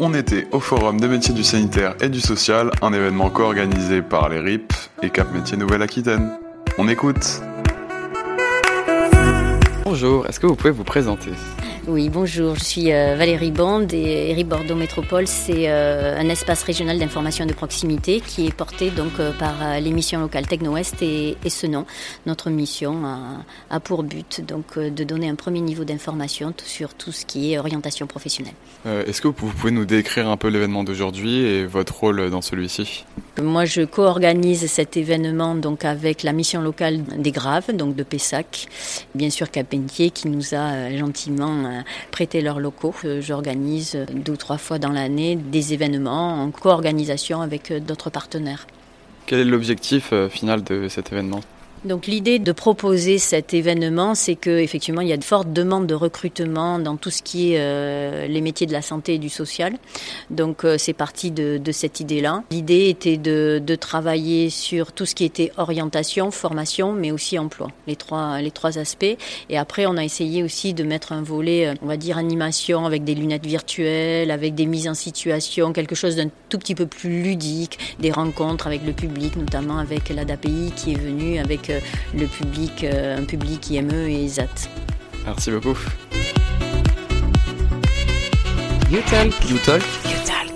on était au Forum des métiers du sanitaire et du social, un événement co-organisé par les RIP et Cap Métiers Nouvelle-Aquitaine. On écoute Bonjour, est-ce que vous pouvez vous présenter? Oui, bonjour, je suis euh, Valérie Bond et Eri Bordeaux Métropole, c'est euh, un espace régional d'information de proximité qui est porté donc euh, par l'émission locale Techno-Ouest et, et, ce nom. Notre mission a, pour but donc de donner un premier niveau d'information sur tout ce qui est orientation professionnelle. Est-ce que vous pouvez nous décrire un peu l'événement d'aujourd'hui et votre rôle dans celui-ci? Moi, je co-organise cet événement donc avec la mission locale des Graves, donc de Pessac, bien sûr Capentier qui nous a gentiment prêter leurs locaux. Euh, j'organise deux ou trois fois dans l'année des événements en co-organisation avec euh, d'autres partenaires. Quel est l'objectif euh, final de cet événement? Donc l'idée de proposer cet événement, c'est que effectivement il y a de fortes demandes de recrutement dans tout ce qui est euh, les métiers de la santé et du social. Donc euh, c'est parti de, de cette idée-là. L'idée était de, de, travailler sur tout ce qui était orientation, formation, mais aussi emploi, les trois les trois aspects. Et après on a essayé aussi de mettre un volet, euh, on va dire animation avec des lunettes virtuelles, avec des mises en situation, quelque chose d'un tout petit peu plus ludique, des rencontres avec le public, notamment avec l'ADAPI qui est venu avec le public, euh, un public IME et ZAT. Merci beaucoup. You talk. You talk. You talk.